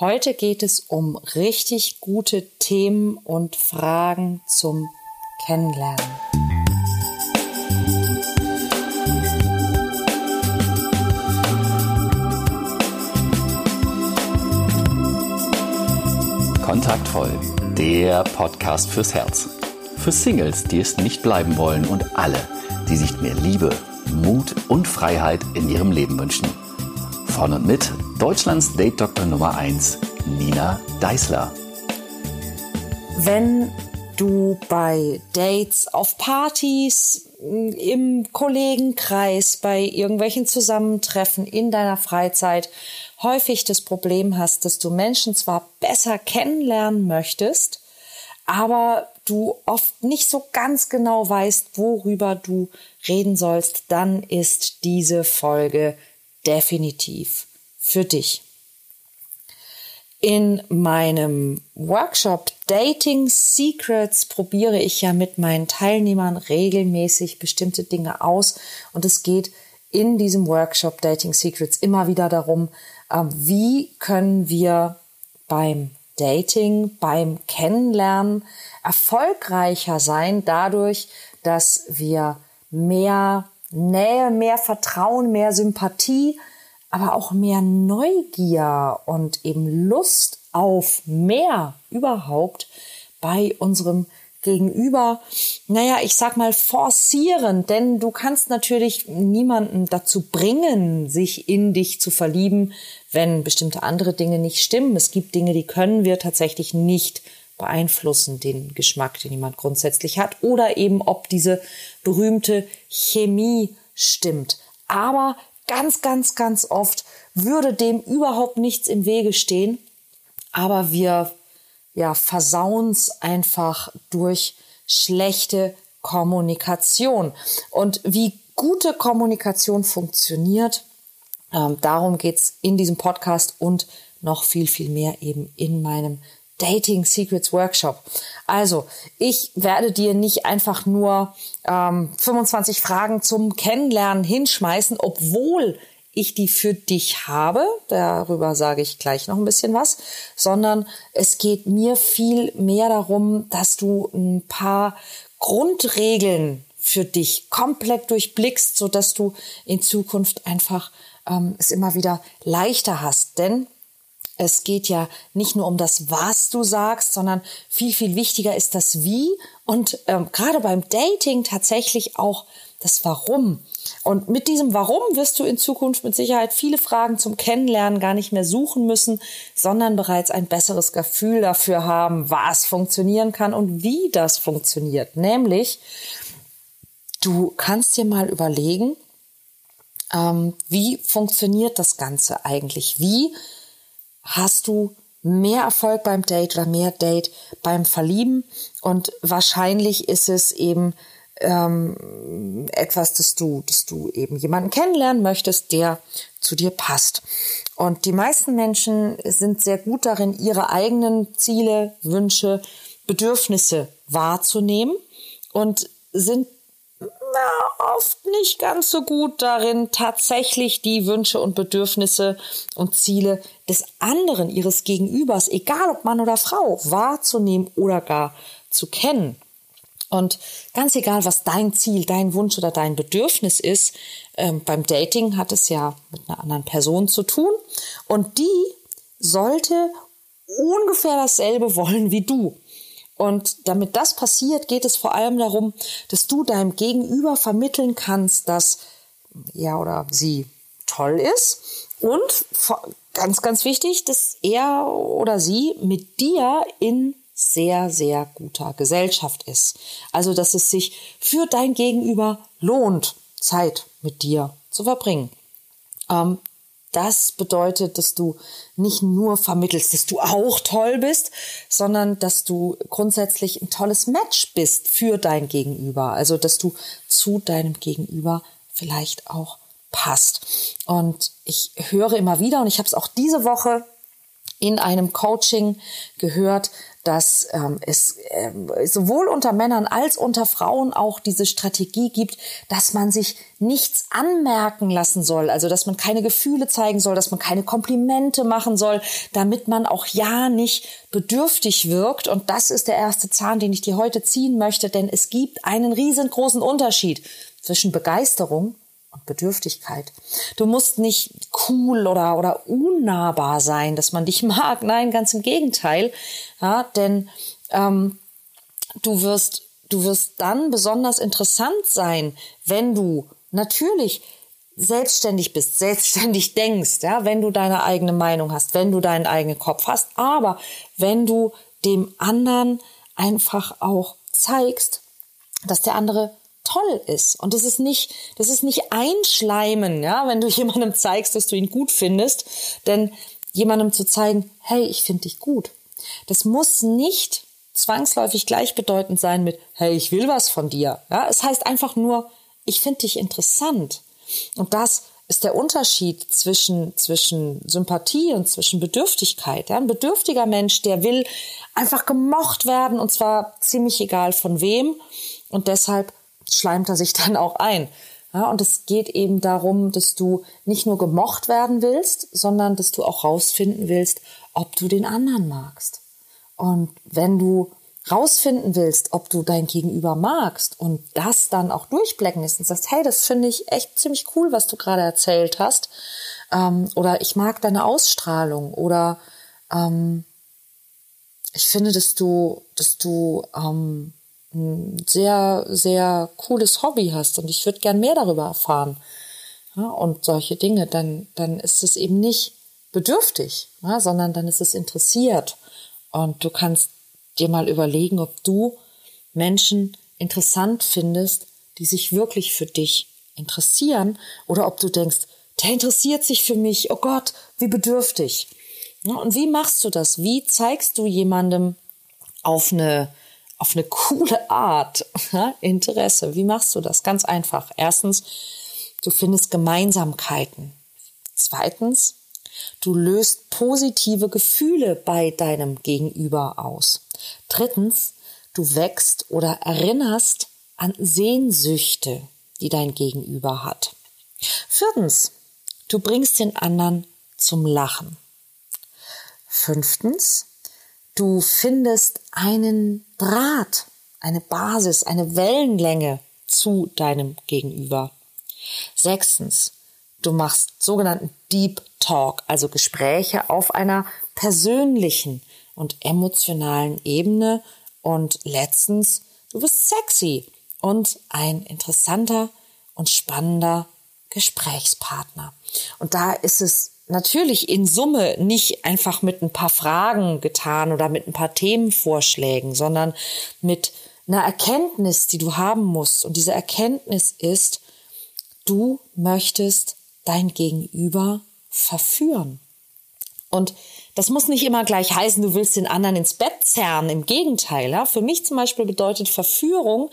Heute geht es um richtig gute Themen und Fragen zum Kennenlernen. Kontaktvoll, der Podcast fürs Herz. Für Singles, die es nicht bleiben wollen und alle, die sich mehr Liebe, Mut und Freiheit in ihrem Leben wünschen. Von und mit Deutschlands Date-Doktor Nummer 1, Nina Deißler. Wenn du bei Dates, auf Partys, im Kollegenkreis, bei irgendwelchen Zusammentreffen in deiner Freizeit häufig das Problem hast, dass du Menschen zwar besser kennenlernen möchtest, aber du oft nicht so ganz genau weißt, worüber du reden sollst, dann ist diese Folge definitiv für dich. In meinem Workshop Dating Secrets probiere ich ja mit meinen Teilnehmern regelmäßig bestimmte Dinge aus und es geht in diesem Workshop Dating Secrets immer wieder darum, ähm, wie können wir beim Dating, beim Kennenlernen erfolgreicher sein dadurch, dass wir mehr Nähe, mehr Vertrauen, mehr Sympathie, aber auch mehr Neugier und eben Lust auf mehr überhaupt bei unserem Gegenüber, naja, ich sag mal forcieren, denn du kannst natürlich niemanden dazu bringen, sich in dich zu verlieben, wenn bestimmte andere Dinge nicht stimmen. Es gibt Dinge, die können wir tatsächlich nicht beeinflussen, den Geschmack, den jemand grundsätzlich hat, oder eben ob diese berühmte Chemie stimmt. Aber ganz, ganz, ganz oft würde dem überhaupt nichts im Wege stehen, aber wir ja, versauen's einfach durch schlechte Kommunikation. Und wie gute Kommunikation funktioniert, ähm, darum geht's in diesem Podcast und noch viel, viel mehr eben in meinem Dating Secrets Workshop. Also, ich werde dir nicht einfach nur ähm, 25 Fragen zum Kennenlernen hinschmeißen, obwohl ich die für dich habe, darüber sage ich gleich noch ein bisschen was, sondern es geht mir viel mehr darum, dass du ein paar Grundregeln für dich komplett durchblickst, so dass du in Zukunft einfach ähm, es immer wieder leichter hast. Denn es geht ja nicht nur um das, was du sagst, sondern viel, viel wichtiger ist das Wie und ähm, gerade beim Dating tatsächlich auch das Warum. Und mit diesem Warum wirst du in Zukunft mit Sicherheit viele Fragen zum Kennenlernen gar nicht mehr suchen müssen, sondern bereits ein besseres Gefühl dafür haben, was funktionieren kann und wie das funktioniert. Nämlich, du kannst dir mal überlegen, ähm, wie funktioniert das Ganze eigentlich? Wie hast du mehr Erfolg beim Date oder mehr Date beim Verlieben? Und wahrscheinlich ist es eben ähm, etwas, dass du, dass du eben jemanden kennenlernen möchtest, der zu dir passt. Und die meisten Menschen sind sehr gut darin, ihre eigenen Ziele, Wünsche, Bedürfnisse wahrzunehmen und sind na, oft nicht ganz so gut darin, tatsächlich die Wünsche und Bedürfnisse und Ziele des anderen, ihres Gegenübers, egal ob Mann oder Frau, wahrzunehmen oder gar zu kennen. Und ganz egal, was dein Ziel, dein Wunsch oder dein Bedürfnis ist, ähm, beim Dating hat es ja mit einer anderen Person zu tun. Und die sollte ungefähr dasselbe wollen wie du. Und damit das passiert, geht es vor allem darum, dass du deinem Gegenüber vermitteln kannst, dass er oder sie toll ist und ganz, ganz wichtig, dass er oder sie mit dir in sehr, sehr guter Gesellschaft ist. Also, dass es sich für dein Gegenüber lohnt, Zeit mit dir zu verbringen. Ähm, das bedeutet, dass du nicht nur vermittelst, dass du auch toll bist, sondern dass du grundsätzlich ein tolles Match bist für dein Gegenüber. Also, dass du zu deinem Gegenüber vielleicht auch passt. Und ich höre immer wieder, und ich habe es auch diese Woche in einem Coaching gehört, dass ähm, es äh, sowohl unter Männern als unter Frauen auch diese Strategie gibt, dass man sich nichts anmerken lassen soll, also dass man keine Gefühle zeigen soll, dass man keine Komplimente machen soll, damit man auch ja nicht bedürftig wirkt. Und das ist der erste Zahn, den ich dir heute ziehen möchte, denn es gibt einen riesengroßen Unterschied zwischen Begeisterung und Bedürftigkeit. Du musst nicht cool oder, oder unnahbar sein, dass man dich mag. Nein, ganz im Gegenteil. Ja, denn ähm, du wirst, du wirst dann besonders interessant sein, wenn du natürlich selbstständig bist, selbstständig denkst, ja, wenn du deine eigene Meinung hast, wenn du deinen eigenen Kopf hast, aber wenn du dem anderen einfach auch zeigst, dass der andere toll ist. Und das ist nicht, das ist nicht einschleimen, ja, wenn du jemandem zeigst, dass du ihn gut findest, denn jemandem zu zeigen, hey, ich finde dich gut. Das muss nicht zwangsläufig gleichbedeutend sein mit, hey, ich will was von dir. Ja, es heißt einfach nur, ich finde dich interessant. Und das ist der Unterschied zwischen, zwischen Sympathie und zwischen Bedürftigkeit. Ja, ein bedürftiger Mensch, der will einfach gemocht werden und zwar ziemlich egal von wem. Und deshalb schleimt er sich dann auch ein. Ja, und es geht eben darum, dass du nicht nur gemocht werden willst, sondern dass du auch rausfinden willst, ob du den anderen magst. Und wenn du rausfinden willst, ob du dein Gegenüber magst und das dann auch durchblecken ist und sagst, hey, das finde ich echt ziemlich cool, was du gerade erzählt hast, ähm, oder ich mag deine Ausstrahlung oder ähm, ich finde, dass du, dass du ähm, sehr, sehr cooles Hobby hast und ich würde gern mehr darüber erfahren. Ja, und solche Dinge, dann, dann ist es eben nicht bedürftig, ja, sondern dann ist es interessiert. Und du kannst dir mal überlegen, ob du Menschen interessant findest, die sich wirklich für dich interessieren, oder ob du denkst, der interessiert sich für mich, oh Gott, wie bedürftig. Ja, und wie machst du das? Wie zeigst du jemandem auf eine auf eine coole Art Interesse. Wie machst du das? Ganz einfach. Erstens, du findest Gemeinsamkeiten. Zweitens, du löst positive Gefühle bei deinem Gegenüber aus. Drittens, du wächst oder erinnerst an Sehnsüchte, die dein Gegenüber hat. Viertens, du bringst den anderen zum Lachen. Fünftens, Du findest einen Draht, eine Basis, eine Wellenlänge zu deinem Gegenüber. Sechstens, du machst sogenannten Deep Talk, also Gespräche auf einer persönlichen und emotionalen Ebene. Und letztens, du bist sexy und ein interessanter und spannender Gesprächspartner. Und da ist es natürlich in Summe nicht einfach mit ein paar Fragen getan oder mit ein paar Themenvorschlägen, sondern mit einer Erkenntnis, die du haben musst. Und diese Erkenntnis ist, du möchtest dein Gegenüber verführen. Und das muss nicht immer gleich heißen, du willst den anderen ins Bett zerren. Im Gegenteil. Ja? Für mich zum Beispiel bedeutet Verführung,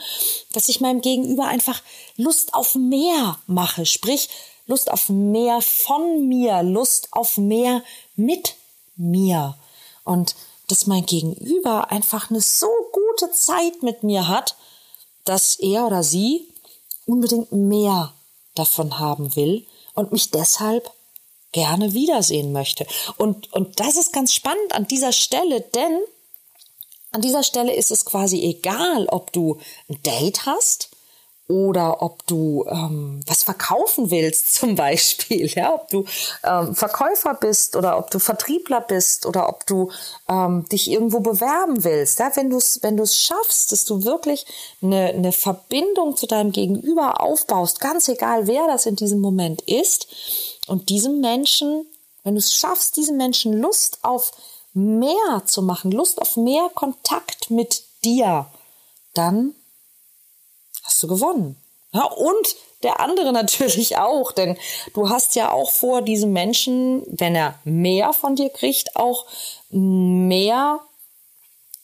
dass ich meinem Gegenüber einfach Lust auf mehr mache. Sprich, Lust auf mehr von mir, Lust auf mehr mit mir. Und dass mein Gegenüber einfach eine so gute Zeit mit mir hat, dass er oder sie unbedingt mehr davon haben will und mich deshalb gerne wiedersehen möchte. Und, und das ist ganz spannend an dieser Stelle, denn an dieser Stelle ist es quasi egal, ob du ein Date hast oder ob du ähm, was verkaufen willst zum Beispiel, ja, ob du ähm, Verkäufer bist oder ob du Vertriebler bist oder ob du ähm, dich irgendwo bewerben willst, ja, wenn du es wenn du es schaffst, dass du wirklich eine, eine Verbindung zu deinem Gegenüber aufbaust, ganz egal wer das in diesem Moment ist und diesem Menschen, wenn du es schaffst, diesem Menschen Lust auf mehr zu machen, Lust auf mehr Kontakt mit dir, dann du gewonnen. Ja, und der andere natürlich auch, denn du hast ja auch vor, diesem Menschen, wenn er mehr von dir kriegt, auch mehr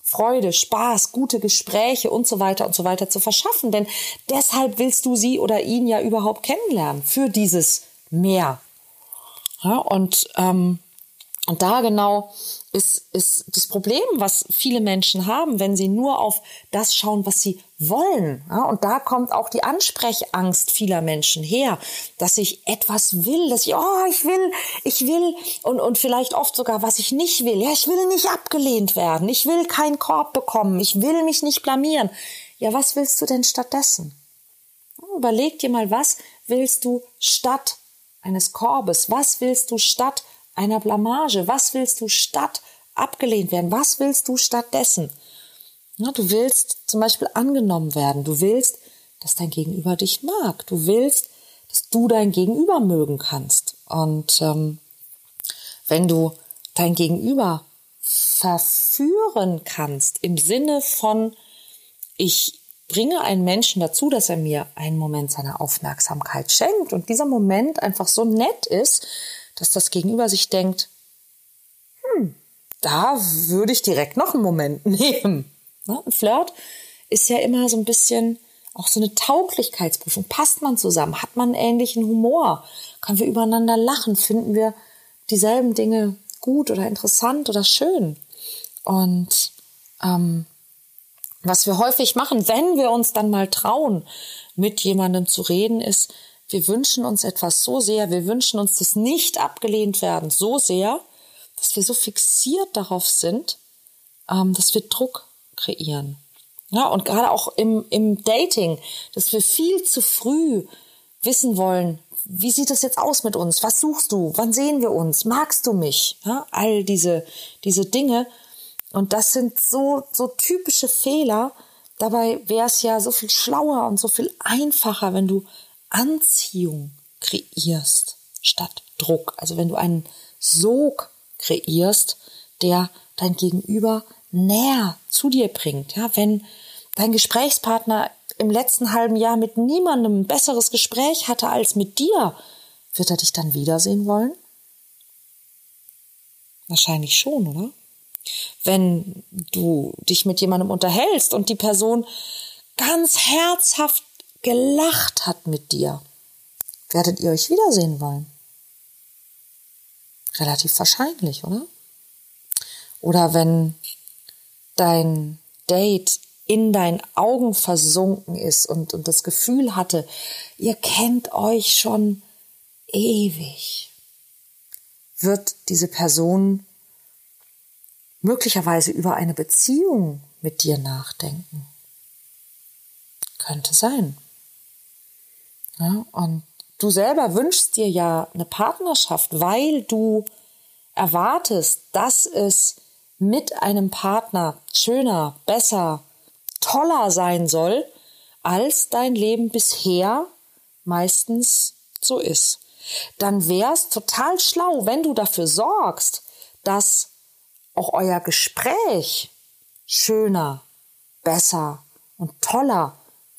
Freude, Spaß, gute Gespräche und so weiter und so weiter zu verschaffen. Denn deshalb willst du sie oder ihn ja überhaupt kennenlernen für dieses Mehr. Ja, und ähm, Und da genau ist, ist das Problem, was viele Menschen haben, wenn sie nur auf das schauen, was sie wollen. Ja, und da kommt auch die Ansprechangst vieler Menschen her, dass ich etwas will, dass ich, oh, ich will, ich will, und, und vielleicht oft sogar, was ich nicht will. Ja, ich will nicht abgelehnt werden. Ich will keinen Korb bekommen. Ich will mich nicht blamieren. Ja, was willst du denn stattdessen? Überleg dir mal, was willst du statt eines Korbes? Was willst du statt einer Blamage? Was willst du statt abgelehnt werden? Was willst du stattdessen? Du willst zum Beispiel angenommen werden. Du willst, dass dein Gegenüber dich mag. Du willst, dass du dein Gegenüber mögen kannst. Und ähm, wenn du dein Gegenüber verführen kannst im Sinne von, ich bringe einen Menschen dazu, dass er mir einen Moment seiner Aufmerksamkeit schenkt und dieser Moment einfach so nett ist, dass das Gegenüber sich denkt, hm, da würde ich direkt noch einen Moment nehmen. Ne? Ein Flirt ist ja immer so ein bisschen auch so eine Tauglichkeitsprüfung. Passt man zusammen? Hat man einen ähnlichen Humor? Können wir übereinander lachen? Finden wir dieselben Dinge gut oder interessant oder schön? Und ähm, was wir häufig machen, wenn wir uns dann mal trauen, mit jemandem zu reden, ist, wir wünschen uns etwas so sehr, wir wünschen uns das nicht abgelehnt werden so sehr, dass wir so fixiert darauf sind, ähm, dass wir Druck kreieren. Ja, und gerade auch im, im Dating, dass wir viel zu früh wissen wollen, wie sieht es jetzt aus mit uns? Was suchst du? Wann sehen wir uns? Magst du mich? Ja, all diese, diese Dinge. Und das sind so, so typische Fehler. Dabei wäre es ja so viel schlauer und so viel einfacher, wenn du Anziehung kreierst statt Druck. Also wenn du einen Sog kreierst, der dein Gegenüber näher zu dir bringt. Ja, wenn dein Gesprächspartner im letzten halben Jahr mit niemandem ein besseres Gespräch hatte als mit dir, wird er dich dann wiedersehen wollen? Wahrscheinlich schon, oder? Wenn du dich mit jemandem unterhältst und die Person ganz herzhaft gelacht hat mit dir, werdet ihr euch wiedersehen wollen. Relativ wahrscheinlich, oder? Oder wenn dein Date in deinen Augen versunken ist und, und das Gefühl hatte, ihr kennt euch schon ewig, wird diese Person möglicherweise über eine Beziehung mit dir nachdenken. Könnte sein. Ja, und du selber wünschst dir ja eine Partnerschaft, weil du erwartest, dass es mit einem Partner schöner, besser, toller sein soll, als dein Leben bisher meistens so ist. Dann wär's total schlau, wenn du dafür sorgst, dass auch euer Gespräch schöner, besser und toller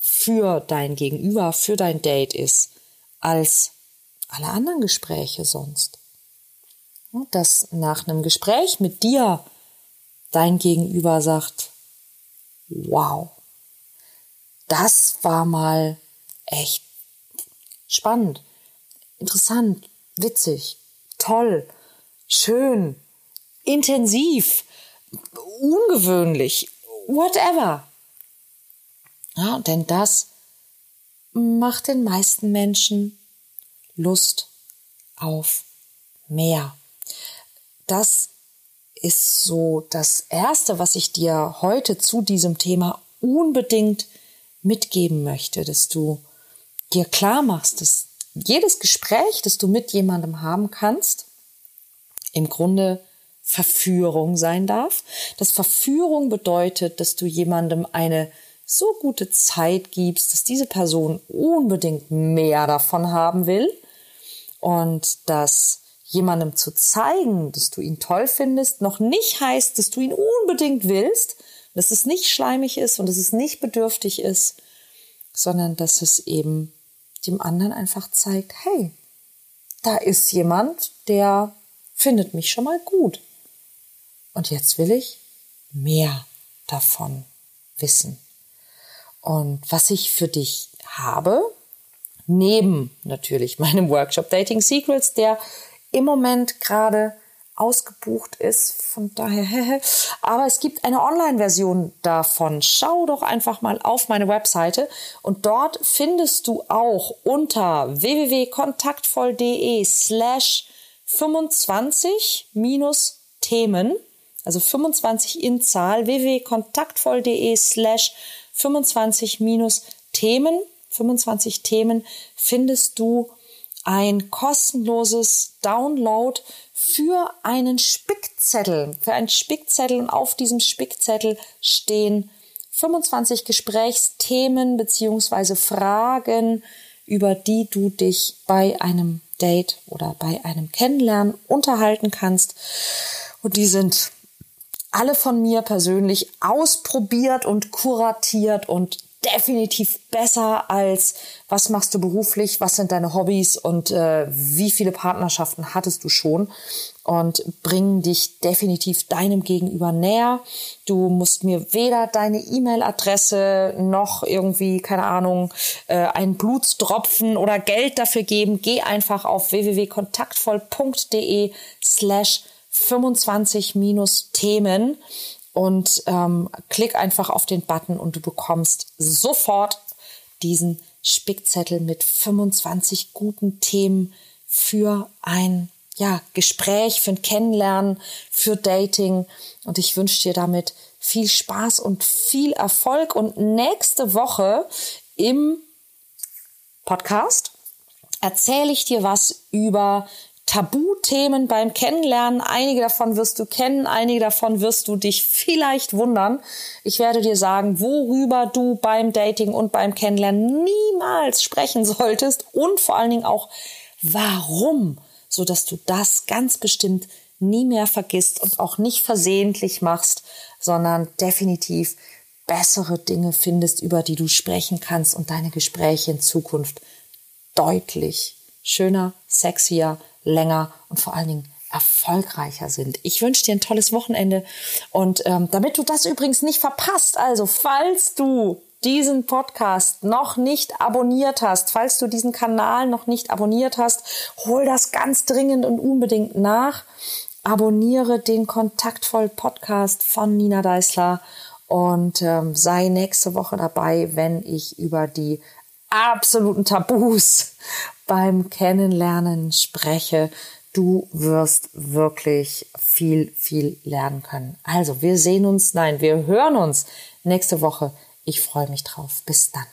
für dein Gegenüber, für dein Date ist, als alle anderen Gespräche sonst. Dass nach einem Gespräch mit dir dein Gegenüber sagt, wow, das war mal echt spannend, interessant, witzig, toll, schön, intensiv, ungewöhnlich, whatever. Ja, denn das macht den meisten Menschen Lust auf mehr. Das ist so das Erste, was ich dir heute zu diesem Thema unbedingt mitgeben möchte, dass du dir klar machst, dass jedes Gespräch, das du mit jemandem haben kannst, im Grunde Verführung sein darf. Das Verführung bedeutet, dass du jemandem eine so gute Zeit gibst, dass diese Person unbedingt mehr davon haben will und dass jemandem zu zeigen, dass du ihn toll findest, noch nicht heißt, dass du ihn unbedingt willst, dass es nicht schleimig ist und dass es nicht bedürftig ist, sondern dass es eben dem anderen einfach zeigt, hey, da ist jemand, der findet mich schon mal gut. Und jetzt will ich mehr davon wissen. Und was ich für dich habe, neben natürlich meinem Workshop Dating Secrets, der im Moment gerade ausgebucht ist. Von daher, aber es gibt eine Online-Version davon. Schau doch einfach mal auf meine Webseite und dort findest du auch unter www.kontaktvoll.de slash 25 minus Themen, also 25 in Zahl, www.kontaktvoll.de slash 25 minus Themen, 25 Themen findest du ein kostenloses Download für einen Spickzettel, für einen Spickzettel. Und auf diesem Spickzettel stehen 25 Gesprächsthemen beziehungsweise Fragen, über die du dich bei einem Date oder bei einem Kennenlernen unterhalten kannst. Und die sind alle von mir persönlich ausprobiert und kuratiert und definitiv besser als was machst du beruflich, was sind deine Hobbys und äh, wie viele Partnerschaften hattest du schon und bringen dich definitiv deinem Gegenüber näher. Du musst mir weder deine E-Mail-Adresse noch irgendwie, keine Ahnung, äh, einen Blutstropfen oder Geld dafür geben. Geh einfach auf www.kontaktvoll.de slash 25 minus Themen und ähm, klick einfach auf den Button und du bekommst sofort diesen Spickzettel mit 25 guten Themen für ein ja, Gespräch, für ein Kennenlernen, für Dating. Und ich wünsche dir damit viel Spaß und viel Erfolg. Und nächste Woche im Podcast erzähle ich dir was über Tabuthemen beim Kennenlernen. Einige davon wirst du kennen, einige davon wirst du dich vielleicht wundern. Ich werde dir sagen, worüber du beim Dating und beim Kennenlernen niemals sprechen solltest und vor allen Dingen auch warum, so dass du das ganz bestimmt nie mehr vergisst und auch nicht versehentlich machst, sondern definitiv bessere Dinge findest, über die du sprechen kannst und deine Gespräche in Zukunft deutlich schöner, sexier, länger und vor allen Dingen erfolgreicher sind. Ich wünsche dir ein tolles Wochenende und ähm, damit du das übrigens nicht verpasst, also falls du diesen Podcast noch nicht abonniert hast, falls du diesen Kanal noch nicht abonniert hast, hol das ganz dringend und unbedingt nach. Abonniere den Kontaktvoll Podcast von Nina Deißler und ähm, sei nächste Woche dabei, wenn ich über die absoluten Tabus beim Kennenlernen spreche. Du wirst wirklich viel, viel lernen können. Also, wir sehen uns, nein, wir hören uns nächste Woche. Ich freue mich drauf. Bis dann.